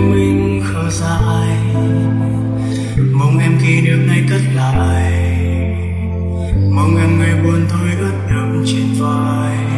mình khờ dại. Mong em khi đêm nay cất lại. Mong em người buồn tôi ướt đẫm trên vai.